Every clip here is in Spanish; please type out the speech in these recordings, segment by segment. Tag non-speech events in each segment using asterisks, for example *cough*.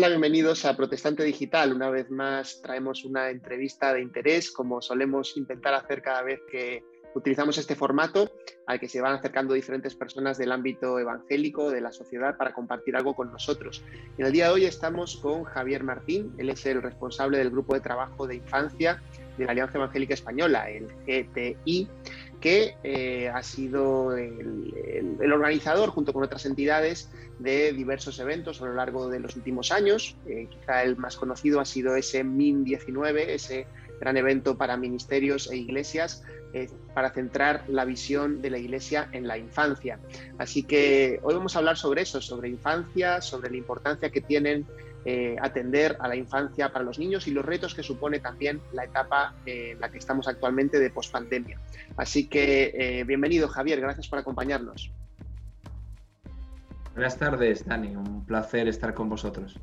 Hola, bienvenidos a Protestante Digital. Una vez más traemos una entrevista de interés, como solemos intentar hacer cada vez que utilizamos este formato, al que se van acercando diferentes personas del ámbito evangélico, de la sociedad, para compartir algo con nosotros. En el día de hoy estamos con Javier Martín, él es el responsable del grupo de trabajo de infancia de la Alianza Evangélica Española, el GTI, que eh, ha sido el, organizador, junto con otras entidades, de diversos eventos a lo largo de los últimos años. Eh, quizá el más conocido ha sido ese MIN 19, ese gran evento para ministerios e iglesias eh, para centrar la visión de la iglesia en la infancia. Así que hoy vamos a hablar sobre eso, sobre infancia, sobre la importancia que tienen eh, atender a la infancia para los niños y los retos que supone también la etapa eh, en la que estamos actualmente de pospandemia. Así que bienvenido Javier, gracias por acompañarnos. Buenas tardes, Dani, un placer estar con vosotros.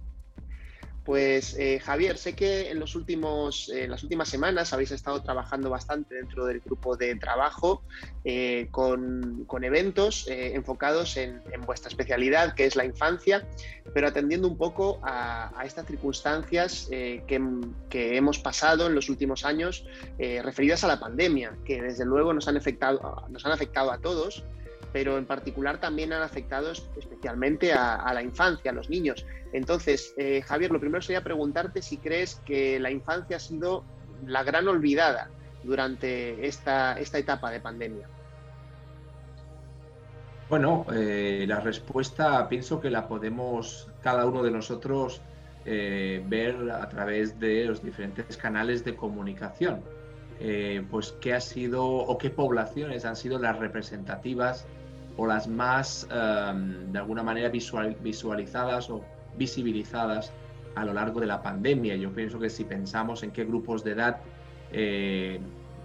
Pues eh, Javier, sé que en, los últimos, en las últimas semanas habéis estado trabajando bastante dentro del grupo de trabajo eh, con, eventos eh, enfocados en, vuestra especialidad, que es la infancia, pero atendiendo un poco a, estas circunstancias que, que, hemos pasado en los últimos años referidas a la pandemia, que desde luego nos han afectado, nos han afectado a todos pero en particular también han afectado especialmente a, la infancia, a los niños. Entonces, eh, Javier, lo primero sería preguntarte si crees que la infancia ha sido la gran olvidada durante esta, esta etapa de pandemia. Bueno, eh, la respuesta pienso que la podemos cada uno de nosotros eh, ver a través de los diferentes canales de comunicación. pues qué ha sido o qué poblaciones han sido las representativas o las más, em, de alguna manera, visualizadas o visibilizadas a lo largo de la pandemia. Yo pienso que si pensamos en qué grupos de edad eh,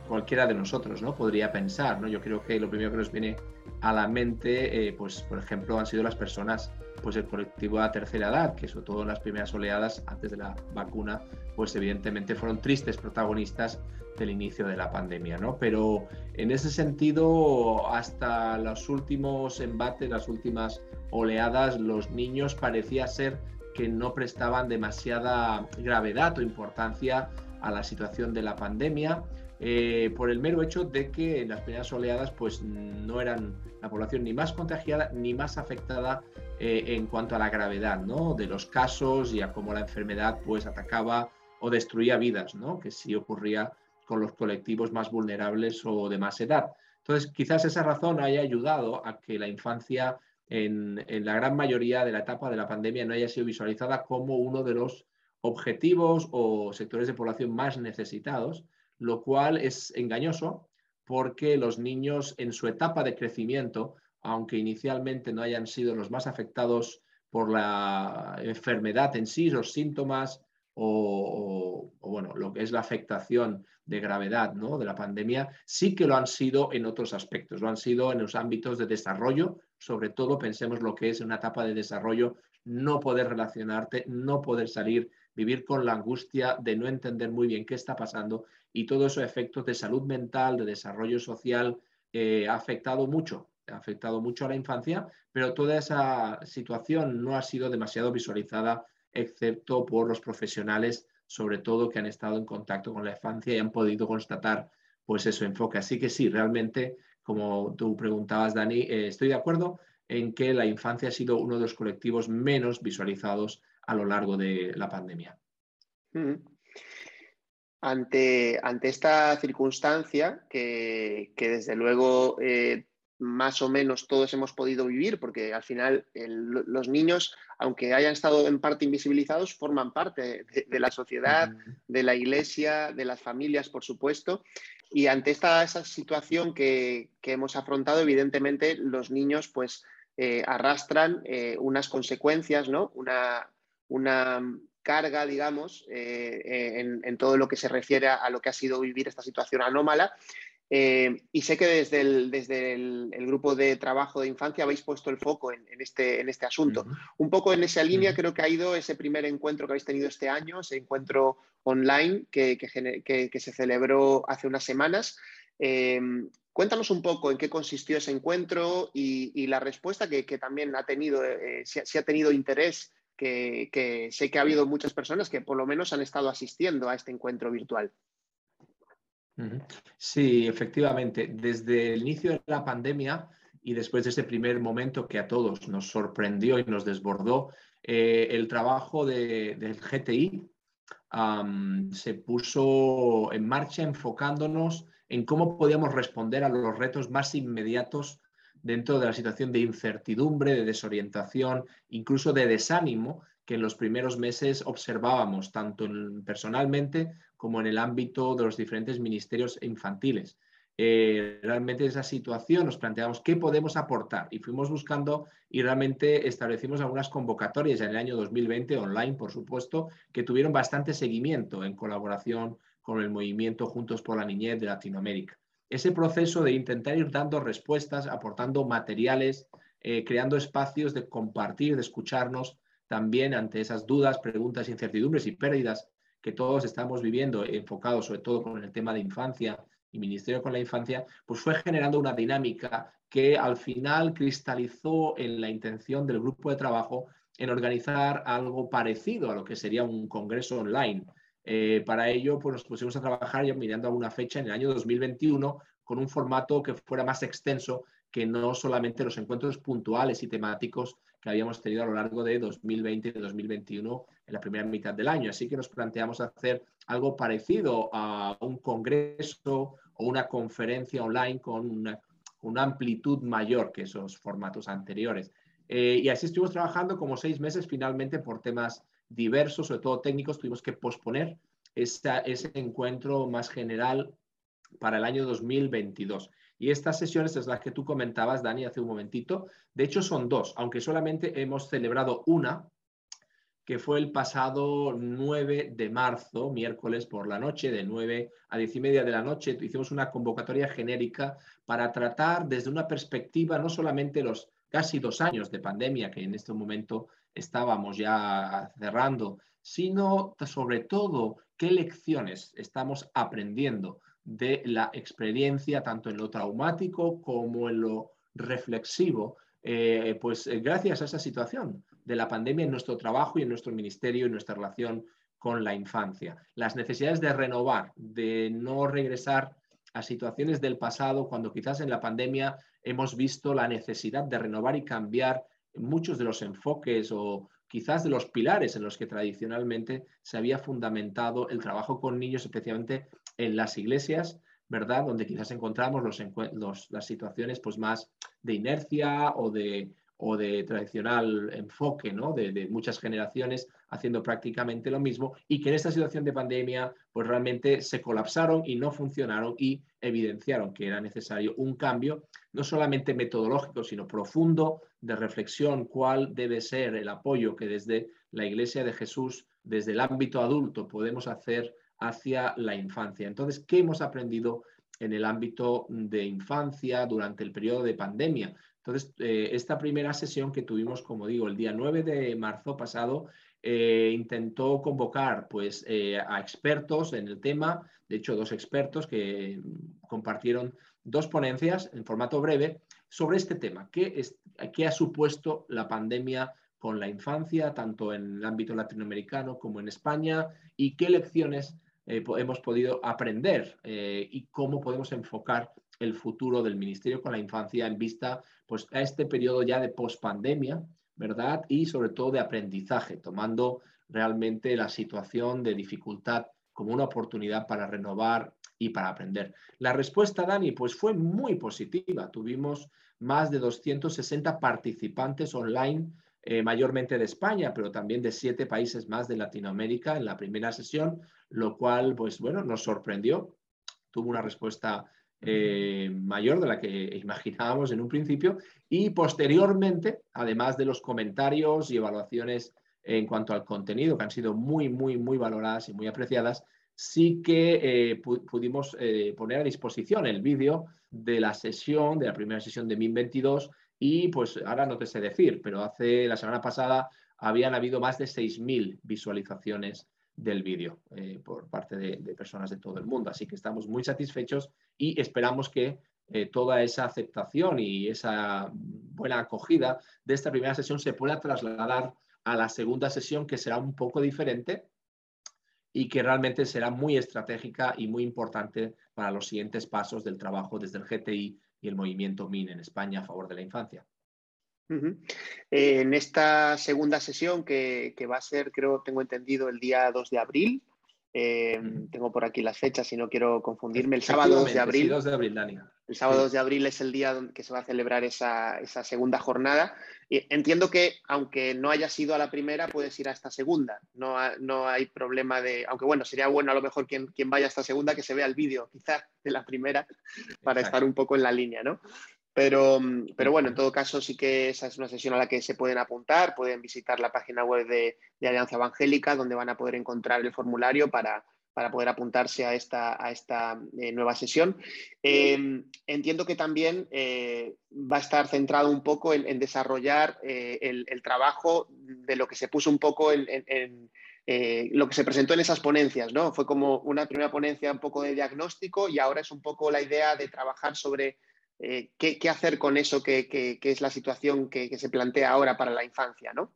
cualquiera de nosotros ¿no? podría pensar, ¿no? yo creo que lo primero que nos viene a la mente, eh, pues por ejemplo, han sido las personas, pues el colectivo de la tercera edad, que sobre todo en las primeras oleadas antes de la vacuna, pues evidentemente fueron tristes protagonistas del inicio de la pandemia, ¿no? Pero en ese sentido, hasta los últimos embates, las últimas oleadas, los niños parecía ser que no prestaban demasiada gravedad o importancia a la situación de la pandemia, eh, por el mero hecho de que las primeras oleadas pues no eran la población ni más contagiada ni más afectada eh, en cuanto a la gravedad ¿no? de los casos y a cómo la enfermedad pues atacaba o destruía vidas, ¿no? que sí ocurría con los colectivos más vulnerables o de más edad. Entonces, quizás esa razón haya ayudado a que la infancia en, la gran mayoría de la etapa de la pandemia no haya sido visualizada como uno de los objetivos o sectores de población más necesitados, lo cual es engañoso porque los niños en su etapa de crecimiento, aunque inicialmente no hayan sido los más afectados por la enfermedad en sí, los síntomas o, bueno, lo que es la afectación de gravedad ¿no? de la pandemia, sí que lo han sido en otros aspectos, lo han sido en los ámbitos de desarrollo, sobre todo pensemos lo que es una etapa de desarrollo, no poder relacionarte, no poder salir, vivir con la angustia de no entender muy bien qué está pasando y todo eso efectos de salud mental, de desarrollo social, eh, ha afectado mucho, ha afectado mucho a la infancia, pero toda esa situación no ha sido demasiado visualizada excepto por los profesionales, sobre todo que han estado en contacto con la infancia y han podido constatar pues eso enfoque. Así que sí, realmente, como tú preguntabas, Dani, eh, estoy de acuerdo en que la infancia ha sido uno de los colectivos menos visualizados a lo largo de la pandemia. Ante, ante, esta circunstancia, que, desde luego eh, más o menos todos hemos podido vivir, porque al final los niños, aunque hayan estado en parte invisibilizados, forman parte de, la sociedad, de la iglesia, de las familias, por supuesto. Y ante esta situación que, hemos afrontado, evidentemente los niños pues eh, arrastran eh, unas consecuencias, ¿no? una, una carga, digamos, eh, en, en, todo lo que se refiere a lo que ha sido vivir esta situación anómala eh, y sé que desde el, desde el, grupo de trabajo de infancia habéis puesto el foco en, este, en este asunto. Un poco en esa línea creo que ha ido ese primer encuentro que habéis tenido este año, ese encuentro online que, que, se celebró hace unas semanas. Eh, cuéntanos un poco en qué consistió ese encuentro y, la respuesta que, también ha tenido, eh, si, ha tenido interés que, sé que ha habido muchas personas que por lo menos han estado asistiendo a este encuentro virtual. Sí, efectivamente. Desde el inicio de la pandemia y después de ese primer momento que a todos nos sorprendió y nos desbordó, eh, el trabajo del GTI se puso en marcha enfocándonos en cómo podíamos responder a los retos más inmediatos dentro de la situación de incertidumbre, de desorientación, incluso de desánimo que en los primeros meses observábamos, tanto personalmente como en el ámbito de los diferentes ministerios infantiles. Eh, realmente esa situación nos planteamos qué podemos aportar y fuimos buscando y realmente establecimos algunas convocatorias en el año 2020 online, por supuesto, que tuvieron bastante seguimiento en colaboración con el movimiento Juntos por la Niñez de Latinoamérica ese proceso de intentar ir dando respuestas, aportando materiales, eh, creando espacios de compartir, de escucharnos también ante esas dudas, preguntas, incertidumbres y pérdidas que todos estamos viviendo, enfocados sobre todo con el tema de infancia y Ministerio con la Infancia, pues fue generando una dinámica que al final cristalizó en la intención del grupo de trabajo en organizar algo parecido a lo que sería un congreso online. Eh, para ello, pues nos pusimos a trabajar ya mirando a una fecha en el año 2021 con un formato que fuera más extenso que no solamente los encuentros puntuales y temáticos que habíamos tenido a lo largo de 2020 y 2021 en la primera mitad del año. Así que nos planteamos hacer algo parecido a un congreso o una conferencia online con una, amplitud mayor que esos formatos anteriores. Eh, y así estuvimos trabajando como seis meses finalmente por temas diversos, sobre todo técnicos, tuvimos que posponer ese encuentro más general para el año 2022. Y estas sesiones es las que tú comentabas, Dani, hace un momentito. De hecho, son dos, aunque solamente hemos celebrado una, que fue el pasado 9 de marzo, miércoles por la noche, de 9 a 10 y media de la noche. Hicimos una convocatoria genérica para tratar desde una perspectiva no solamente los casi dos años de pandemia que en este momento estábamos ya cerrando, sino sobre todo qué lecciones estamos aprendiendo de la experiencia, tanto en lo traumático como en lo reflexivo, eh, pues eh, gracias a esa situación de la pandemia en nuestro trabajo y en nuestro ministerio y nuestra relación con la infancia. Las necesidades de renovar, de no regresar a situaciones del pasado, cuando quizás en la pandemia hemos visto la necesidad de renovar y cambiar muchos de los enfoques o quizás de los pilares en los que tradicionalmente se había fundamentado el trabajo con niños, especialmente en las iglesias, ¿verdad? Donde quizás encontramos los, las situaciones pues, más de inercia o de, o de tradicional enfoque, ¿no? De, muchas generaciones haciendo prácticamente lo mismo y que en esta situación de pandemia pues realmente se colapsaron y no funcionaron y evidenciaron que era necesario un cambio, no solamente metodológico, sino profundo de reflexión, cuál debe ser el apoyo que desde la Iglesia de Jesús, desde el ámbito adulto, podemos hacer hacia la infancia. Entonces, ¿qué hemos aprendido en el ámbito de infancia durante el periodo de pandemia? Entonces, eh, esta primera sesión que tuvimos, como digo, el día 9 de marzo pasado, eh, intentó convocar pues, eh, a expertos en el tema, de hecho, dos expertos que compartieron dos ponencias en formato breve sobre este tema, qué, es, qué ha supuesto la pandemia con la infancia, tanto en el ámbito latinoamericano como en España, y qué lecciones hemos podido aprender y cómo podemos enfocar el futuro del Ministerio con la Infancia en vista pues, a este periodo ya de pospandemia, ¿verdad? Y sobre todo de aprendizaje, tomando realmente la situación de dificultad como una oportunidad para renovar y para aprender. La respuesta, Dani, pues fue muy positiva. Tuvimos más de 260 participantes online, eh, mayormente de España, pero también de siete países más de Latinoamérica en la primera sesión, lo cual, pues bueno, nos sorprendió. Tuvo una respuesta eh, mayor de la que *laughs* imaginábamos en un principio y posteriormente, además de los comentarios y evaluaciones en cuanto al contenido, que han sido muy, muy, muy valoradas y muy apreciadas, sí que eh, pudimos eh, poner a disposición el vídeo de la sesión, de la primera sesión de MIN 22 y pues ahora no te sé decir, pero hace la semana pasada habían habido más de 6.000 visualizaciones del vídeo eh, por parte de, personas de todo el mundo. Así que estamos muy satisfechos y esperamos que eh, toda esa aceptación y esa buena acogida de esta primera sesión se pueda trasladar a la segunda sesión que será un poco diferente y que realmente será muy estratégica y muy importante para los siguientes pasos del trabajo desde el GTI y el movimiento MIN en España a favor de la infancia. En esta segunda sesión, que, que, va a ser, creo, tengo entendido, el día 2 de abril, Em, tengo por aquí las fechas y no quiero confundirme. El sábado 2 de abril. El sábado 2 de abril es el día que se va a celebrar esa, segunda jornada. Y entiendo que, aunque no hayas ido a la primera, puedes ir a esta segunda. No, no hay problema de. Aunque bueno, sería bueno a lo mejor quien, quien vaya a esta segunda que se vea el vídeo, quizás, de la primera, para estar un poco en la línea, ¿no? Pero, mm, pero, bueno, en todo caso sí que esa es una sesión a la que se pueden apuntar, pueden visitar la página web de, Alianza Evangélica donde van a poder encontrar el formulario para, poder apuntarse a esta, a esta eh, nueva sesión. Em, entiendo que también eh, va a estar centrado un poco en, desarrollar eh, el, trabajo de lo que se puso un poco en, en lo que se presentó en esas ponencias, ¿no? Fue como una primera ponencia un poco de diagnóstico y ahora es un poco la idea de trabajar sobre eh, ¿qué, hacer con eso que, es la situación que, se plantea ahora para la infancia, ¿no?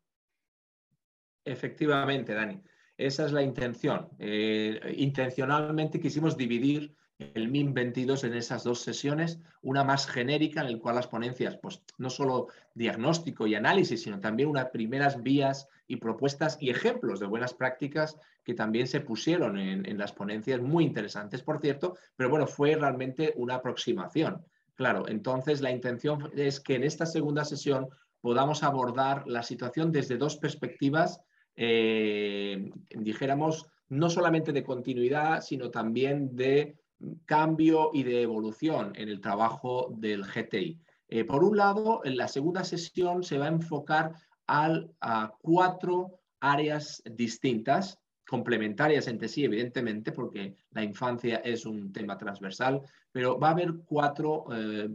Efectivamente, Dani. Esa es la intención. Eh, intencionalmente quisimos dividir el MIM 22 en esas dos sesiones, una más genérica en la cual las ponencias, pues no solo diagnóstico y análisis, sino también unas primeras vías y propuestas y ejemplos de buenas prácticas que también se pusieron en las ponencias, muy interesantes, por cierto, pero bueno, fue realmente una aproximación. Claro, entonces la intención es que en esta segunda sesión podamos abordar la situación desde dos perspectivas, eh, dijéramos, no solamente de continuidad, sino también de cambio y de evolución en el trabajo del GTI. Eh, por un lado, en la segunda sesión se va a enfocar a cuatro áreas distintas complementarias entre sí, evidentemente, porque la infancia es un tema transversal, pero va a haber cuatro eh,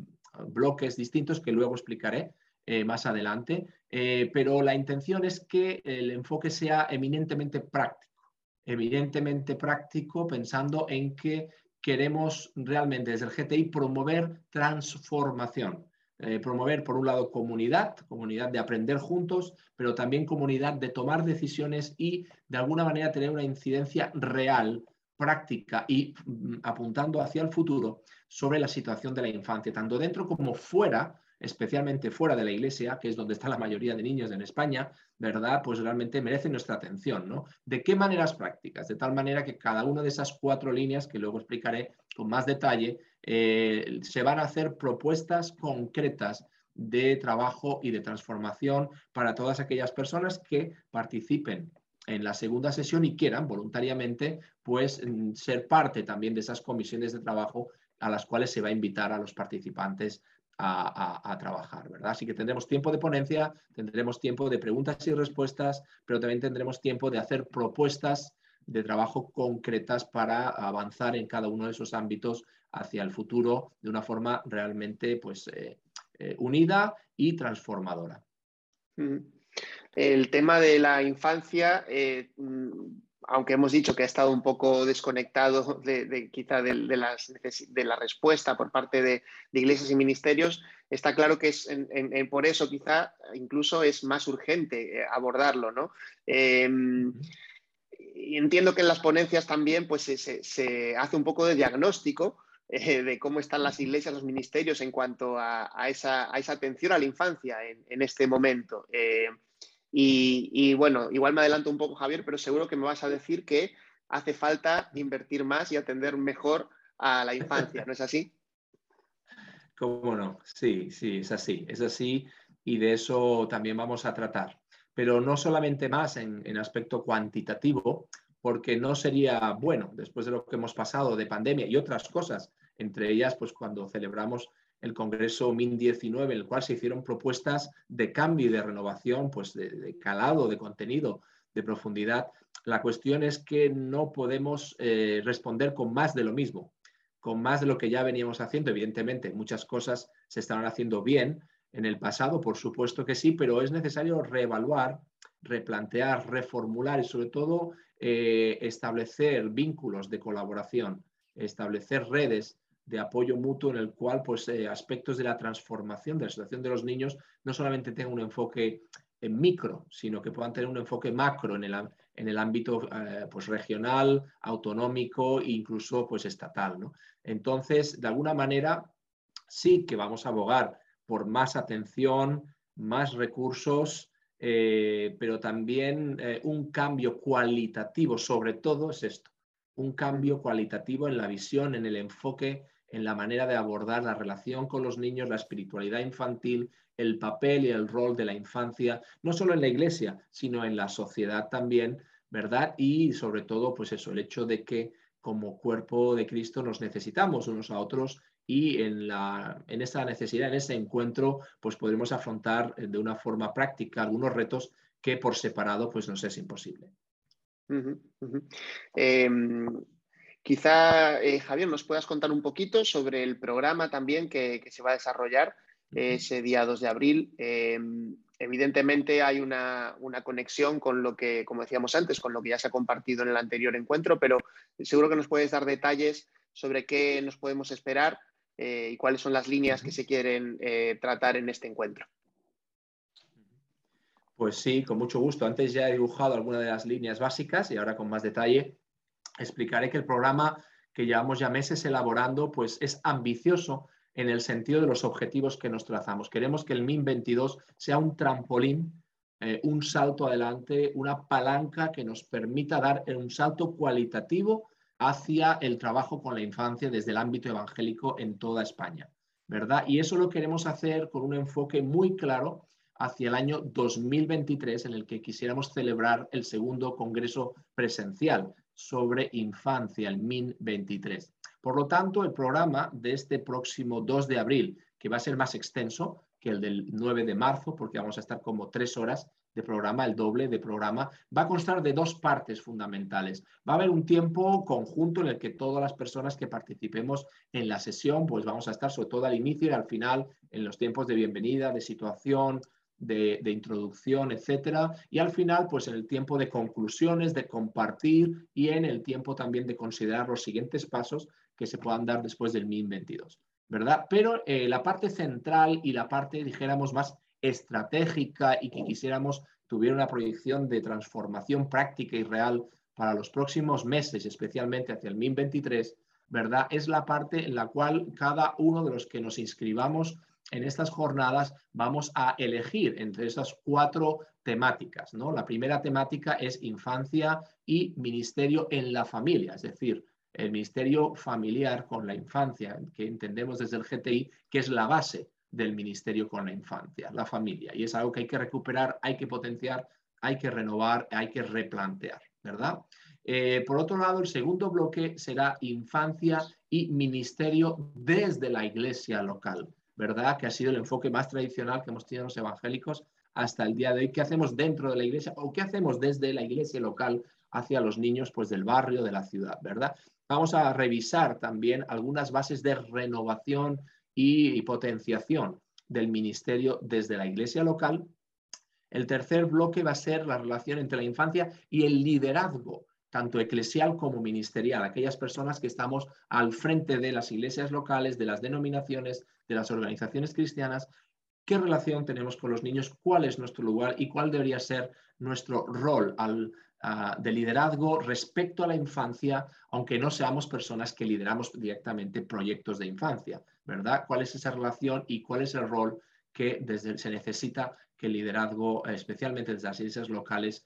bloques distintos que luego explicaré eh, más adelante, eh, pero la intención es que el enfoque sea eminentemente práctico, evidentemente práctico pensando en que queremos realmente desde el GTI promover transformación. Eh, promover, por un lado, comunidad, comunidad de aprender juntos, pero también comunidad de tomar decisiones y, de alguna manera, tener una incidencia real, práctica y mm, apuntando hacia el futuro sobre la situación de la infancia, tanto dentro como fuera especialmente fuera de la iglesia, que es donde está la mayoría de niños en España, ¿verdad? Pues realmente merece nuestra atención, ¿no? ¿De qué maneras prácticas? De tal manera que cada una de esas cuatro líneas, que luego explicaré con más detalle, eh, se van a hacer propuestas concretas de trabajo y de transformación para todas aquellas personas que participen en la segunda sesión y quieran voluntariamente pues mm, ser parte también de esas comisiones de trabajo a las cuales se va a invitar a los participantes a, trabajar, ¿verdad? Así que tendremos tiempo de ponencia, tendremos tiempo de preguntas y respuestas, pero también tendremos tiempo de hacer propuestas de trabajo concretas para avanzar en cada uno de esos ámbitos hacia el futuro de una forma realmente pues, eh, eh, unida y transformadora. Mm. El tema de la infancia, eh, mm, aunque hemos dicho que ha estado un poco desconectado de, quizá de, la respuesta por parte de, iglesias y ministerios, está claro que es por eso quizá incluso es más urgente abordarlo, ¿no? Y entiendo que en las ponencias también pues, se, hace un poco de diagnóstico eh, de cómo están las iglesias, los ministerios en cuanto a, esa, atención a la infancia en, este momento. Eh, y, bueno, igual me adelanto un poco, Javier, pero seguro que me vas a decir que hace falta invertir más y atender mejor a la infancia, ¿no es así? ¿Cómo no? Sí, sí, es así, es así y de eso también vamos a tratar pero no solamente más en, aspecto cuantitativo, porque no sería bueno después de lo que hemos pasado de pandemia y otras cosas, entre ellas pues cuando celebramos el Congreso MIN 19, en el cual se hicieron propuestas de cambio y de renovación, pues de, calado, de contenido, de profundidad. La cuestión es que no podemos eh, responder con más de lo mismo, con más de lo que ya veníamos haciendo. Evidentemente, muchas cosas se estaban haciendo bien, en el pasado, por supuesto que sí, pero es necesario reevaluar, replantear, reformular y sobre todo eh, establecer vínculos de colaboración, establecer redes de apoyo mutuo en el cual pues, eh, aspectos de la transformación de la situación de los niños no solamente tengan un enfoque en micro, sino que puedan tener un enfoque macro en el, en el ámbito eh, pues regional, autonómico e incluso pues estatal. ¿no? Entonces, de alguna manera, sí que vamos a abogar por más atención, más recursos, eh, pero también un cambio cualitativo, sobre todo es esto, un cambio cualitativo en la visión, en el enfoque, en la manera de abordar la relación con los niños, la espiritualidad infantil, el papel y el rol de la infancia, no solo en la iglesia, sino en la sociedad también, ¿verdad? Y sobre todo, pues eso, el hecho de que como cuerpo de Cristo nos necesitamos unos a otros y en, la, en esa necesidad, en ese encuentro, pues podremos afrontar de una forma práctica algunos retos que por separado pues nos es imposible. Em, quizá, eh, Javier, nos puedas contar un poquito sobre el programa también que, se va a desarrollar ese día 2 de abril. Em, evidentemente hay una, conexión con lo que, como decíamos antes, con lo que ya se ha compartido en el anterior encuentro, pero seguro que nos puedes dar detalles sobre qué nos podemos esperar eh, y cuáles son las líneas que se quieren eh, tratar en este encuentro. Pues sí, con mucho gusto. Antes ya he dibujado algunas de las líneas básicas y ahora con más detalle explicaré que el programa que llevamos ya meses elaborando pues es ambicioso en el sentido de los objetivos que nos trazamos. Queremos que el MIN 22 sea un trampolín, eh, un salto adelante, una palanca que nos permita dar un salto cualitativo hacia el trabajo con la infancia desde el ámbito evangélico en toda España, ¿verdad? Y eso lo queremos hacer con un enfoque muy claro hacia el año 2023, en el que quisiéramos celebrar el segundo Congreso presencial sobre infancia, el MIN 23. Por lo tanto, el programa de este próximo 2 de abril, que va a ser más extenso que el del 9 de marzo, porque vamos a estar como tres horas de programa, el doble de programa, va a constar de dos partes fundamentales. Va a haber un tiempo conjunto en el que todas las personas que participemos en la sesión, pues vamos a estar sobre todo al inicio y al final, en los tiempos de bienvenida, de situación, de, introducción, etcétera, y al final, pues en el tiempo de conclusiones, de compartir y en el tiempo también de considerar los siguientes pasos que se puedan dar después del MIN 22, ¿verdad? Pero eh, la parte central y la parte, dijéramos, más estratégica y que quisiéramos tuviera una proyección de transformación práctica y real para los próximos meses, especialmente hacia el MIN 23, ¿verdad? Es la parte en la cual cada uno de los que nos inscribamos en estas jornadas vamos a elegir entre esas cuatro temáticas. ¿no? La primera temática es infancia y ministerio en la familia, es decir, el ministerio familiar con la infancia, que entendemos desde el GTI que es la base del ministerio con la infancia, la familia. Y es algo que hay que recuperar, hay que potenciar, hay que renovar, hay que replantear, ¿verdad? Eh, por otro lado, el segundo bloque será infancia y ministerio desde la iglesia local. ¿Verdad? Que ha sido el enfoque más tradicional que hemos tenido los evangélicos hasta el día de hoy. ¿Qué hacemos dentro de la iglesia o qué hacemos desde la iglesia local hacia los niños pues, del barrio, de la ciudad, ¿verdad? Vamos a revisar también algunas bases de renovación y, potenciación del ministerio desde la iglesia local. El tercer bloque va a ser la relación entre la infancia y el liderazgo tanto eclesial como ministerial, aquellas personas que estamos al frente de las iglesias locales, de las denominaciones, de las organizaciones cristianas, qué relación tenemos con los niños, cuál es nuestro lugar y cuál debería ser nuestro rol de liderazgo respecto a la infancia, aunque no seamos personas que lideramos directamente proyectos de infancia, ¿verdad? ¿Cuál es esa relación y cuál es el rol que desde, se necesita que el liderazgo, especialmente desde las iglesias locales,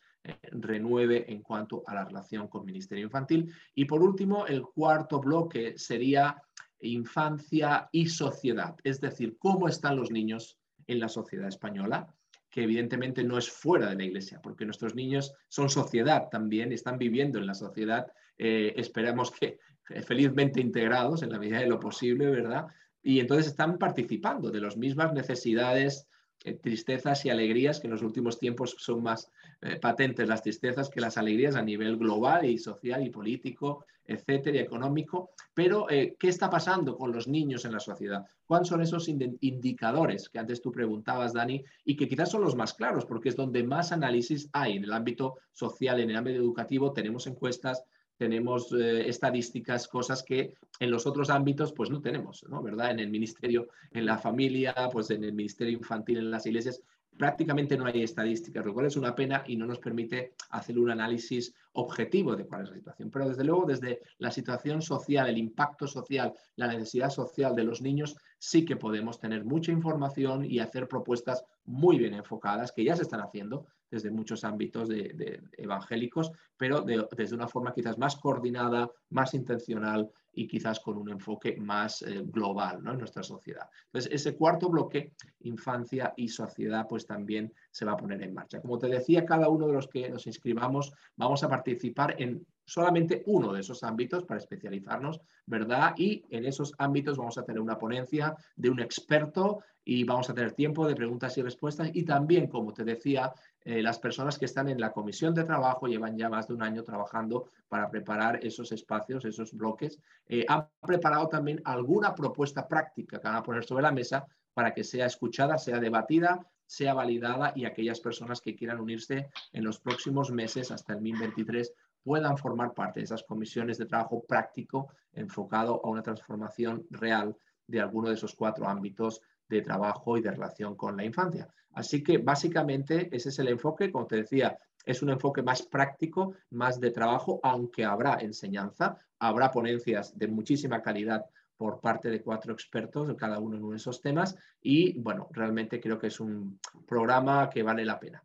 renueve en cuanto a la relación con Ministerio Infantil. Y por último, el cuarto bloque sería infancia y sociedad, es decir, cómo están los niños en la sociedad española, que evidentemente no es fuera de la iglesia, porque nuestros niños son sociedad también, están viviendo en la sociedad, eh, esperamos que eh, felizmente integrados en la medida de lo posible, ¿verdad? Y entonces están participando de las mismas necesidades, tristezas y alegrías, que en los últimos tiempos son más eh, patentes las tristezas que las alegrías a nivel global y social y político, etcétera, y económico. Pero, eh, ¿qué está pasando con los niños en la sociedad? ¿Cuáles son esos indicadores que antes tú preguntabas, Dani, y que quizás son los más claros, porque es donde más análisis hay en el ámbito social, en el ámbito educativo? Tenemos encuestas, tenemos eh, estadísticas, cosas que en los otros ámbitos pues no tenemos, ¿no? ¿Verdad? En el ministerio, en la familia, pues en el ministerio infantil, en las iglesias, prácticamente no hay estadísticas, lo cual es una pena y no nos permite hacer un análisis objetivo de cuál es la situación. Pero desde luego, desde la situación social, el impacto social, la necesidad social de los niños, sí que podemos tener mucha información y hacer propuestas muy bien enfocadas, que ya se están haciendo desde muchos ámbitos de, evangélicos, pero desde una forma quizás más coordinada, más intencional y quizás con un enfoque más eh, global en nuestra sociedad. Entonces, ese cuarto bloque, infancia y sociedad, pues también se va a poner en marcha. Como te decía, cada uno de los que nos inscribamos vamos a participar en solamente uno de esos ámbitos para especializarnos, ¿verdad? Y en esos ámbitos vamos a tener una ponencia de un experto y vamos a tener tiempo de preguntas y respuestas y también, como te decía, eh, las personas que están en la comisión de trabajo llevan ya más de un año trabajando para preparar esos espacios, esos bloques. Eh, han preparado también alguna propuesta práctica que van a poner sobre la mesa para que sea escuchada, sea debatida, sea validada y aquellas personas que quieran unirse en los próximos meses hasta el 2023 puedan formar parte de esas comisiones de trabajo práctico enfocado a una transformación real de alguno de esos cuatro ámbitos de trabajo y de relación con la infancia. Así que básicamente ese es el enfoque, como te decía, es un enfoque más práctico, más de trabajo, aunque habrá enseñanza, habrá ponencias de muchísima calidad por parte de cuatro expertos, cada uno en uno de esos temas, y bueno, realmente creo que es un programa que vale la pena.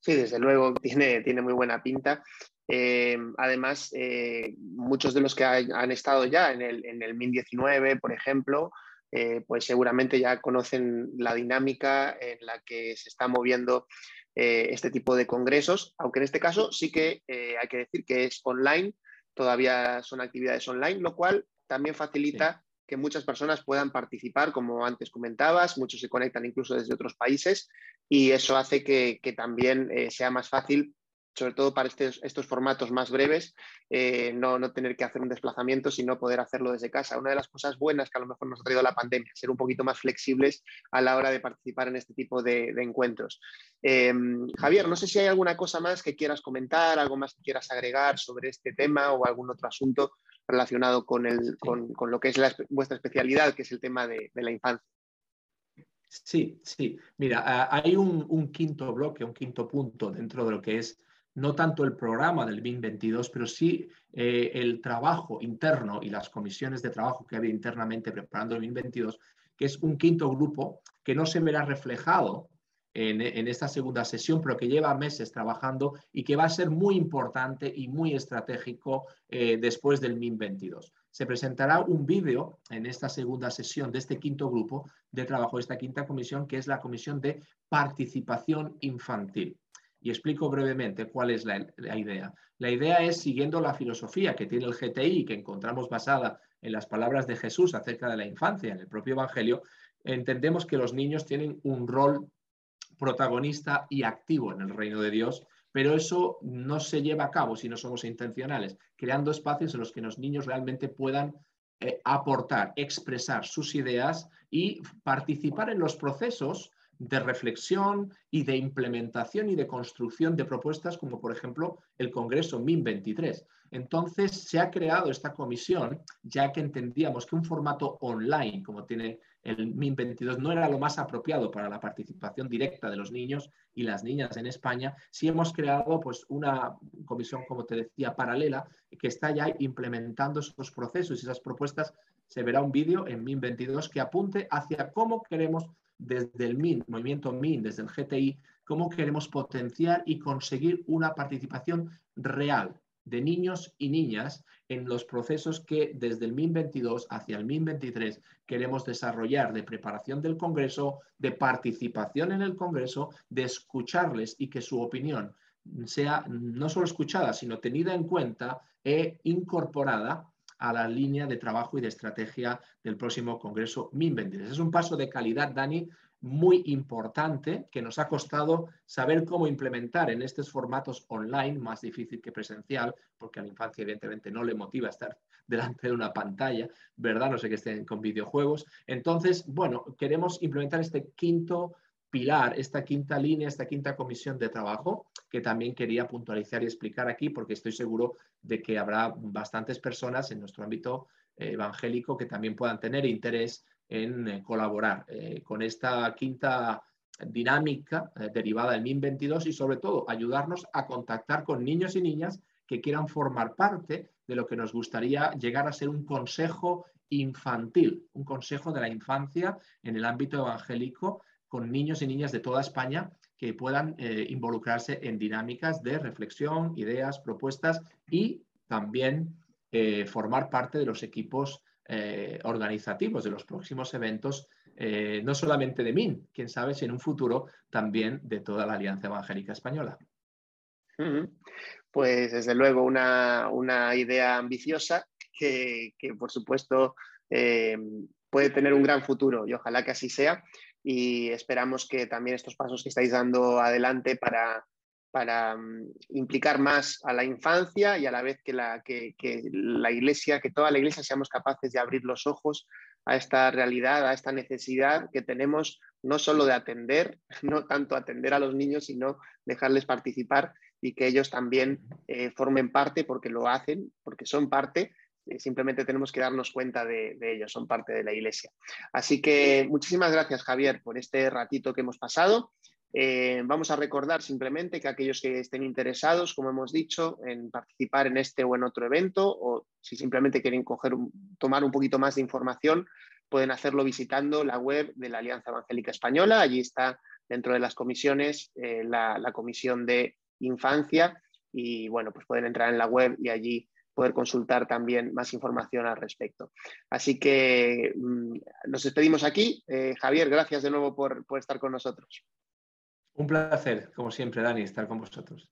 Sí, desde luego, tiene, tiene muy buena pinta. Eh, además, eh, muchos de los que han estado ya en el, en el MIN 19, por ejemplo, eh, pues seguramente ya conocen la dinámica en la que se está moviendo eh, este tipo de congresos, aunque en este caso sí que eh, hay que decir que es online, todavía son actividades online, lo cual también facilita que muchas personas puedan participar, como antes comentabas, muchos se conectan incluso desde otros países y eso hace que, que también sea más fácil sobre todo para estos, formatos más breves, eh, no, tener que hacer un desplazamiento, sino poder hacerlo desde casa. Una de las cosas buenas que a lo mejor nos ha traído la pandemia, ser un poquito más flexibles a la hora de participar en este tipo de, encuentros. Em, Javier, no sé si hay alguna cosa más que quieras comentar, algo más que quieras agregar sobre este tema o algún otro asunto relacionado con, lo que es vuestra especialidad, que es el tema de, la infancia. Sí, sí. Mira, hay un, un, quinto bloque, un quinto punto dentro de lo que es no tanto el programa del BIM 22, pero sí eh, el trabajo interno y las comisiones de trabajo que había internamente preparando el BIM 22, que es un quinto grupo que no se verá reflejado en, esta segunda sesión, pero que lleva meses trabajando y que va a ser muy importante y muy estratégico eh, después del MIN 22. Se presentará un vídeo en esta segunda sesión de este quinto grupo de trabajo, esta quinta comisión, que es la comisión de participación infantil. Y explico brevemente cuál es la, idea. La idea es, siguiendo la filosofía que tiene el GTI, que encontramos basada en las palabras de Jesús acerca de la infancia en el propio Evangelio, entendemos que los niños tienen un rol protagonista y activo en el reino de Dios, pero eso no se lleva a cabo si no somos intencionales, creando espacios en los que los niños realmente puedan eh, aportar, expresar sus ideas y participar en los procesos de reflexión y de implementación y de construcción de propuestas como por ejemplo el Congreso MIN 23. Entonces se ha creado esta comisión ya que entendíamos que un formato online como tiene el MIN 22 no era lo más apropiado para la participación directa de los niños y las niñas en España. Sí hemos creado pues una comisión, como te decía, paralela que está ya implementando esos procesos y esas propuestas. Se verá un vídeo en MIN 22 que apunte hacia cómo queremos desde el MIN, movimiento MIN, desde el GTI, cómo queremos potenciar y conseguir una participación real de niños y niñas en los procesos que desde el MIN 22 hacia el MIN 23 queremos desarrollar de preparación del Congreso, de participación en el Congreso, de escucharles y que su opinión sea no solo escuchada, sino tenida en cuenta e incorporada a la línea de trabajo y de estrategia del próximo Congreso MIN 23. Es un paso de calidad, Dani, muy importante que nos ha costado saber cómo implementar en estos formatos online, más difícil que presencial, porque a la infancia evidentemente no le motiva estar *laughs* delante de una pantalla, ¿verdad? No sé que estén con videojuegos. Entonces, bueno, queremos implementar este quinto pilar, esta quinta línea, esta quinta comisión de trabajo, que también quería puntualizar y explicar aquí, porque estoy seguro de que habrá bastantes personas en nuestro ámbito eh, evangélico que también puedan tener interés en eh, colaborar eh, con esta quinta dinámica derivada del MIN 22 y sobre todo ayudarnos a contactar con niños y niñas que quieran formar parte de lo que nos gustaría llegar a ser un consejo infantil, un consejo de la infancia en el ámbito evangélico con niños y niñas de toda España que puedan eh, involucrarse en dinámicas de reflexión, ideas, propuestas y también eh, formar parte de los equipos eh, organizativos de los próximos eventos, no solamente de MIN, quién sabe si en un futuro también de toda la Alianza Evangélica Española. Pues desde luego una, idea ambiciosa que, por supuesto puede tener un gran futuro y ojalá que así sea y esperamos que también estos pasos que estáis dando adelante para, para mm, implicar más a la infancia y a la vez que la, que, la iglesia, que toda la iglesia seamos capaces de abrir los ojos a esta realidad, a esta necesidad que tenemos no solo de atender, *laughs* no tanto atender a los niños, sino dejarles participar y que ellos también eh, formen parte porque lo hacen, porque son parte simplemente tenemos que darnos cuenta de, ellos, son parte de la iglesia. Así que muchísimas gracias, Javier, por este ratito que hemos pasado. Eh, vamos a recordar simplemente que aquellos que estén interesados, como hemos dicho, en participar en este o en otro evento, o si simplemente quieren coger tomar un poquito más de información, pueden hacerlo visitando la web de la Alianza Evangélica Española. Allí está dentro de las comisiones eh, la, la comisión de infancia y bueno, pues pueden entrar en la web y allí poder consultar también más información al respecto. Así que mm, nos despedimos aquí. Eh, Javier, gracias de nuevo por, por estar con nosotros. Un placer, como siempre, Dani, estar con vosotros.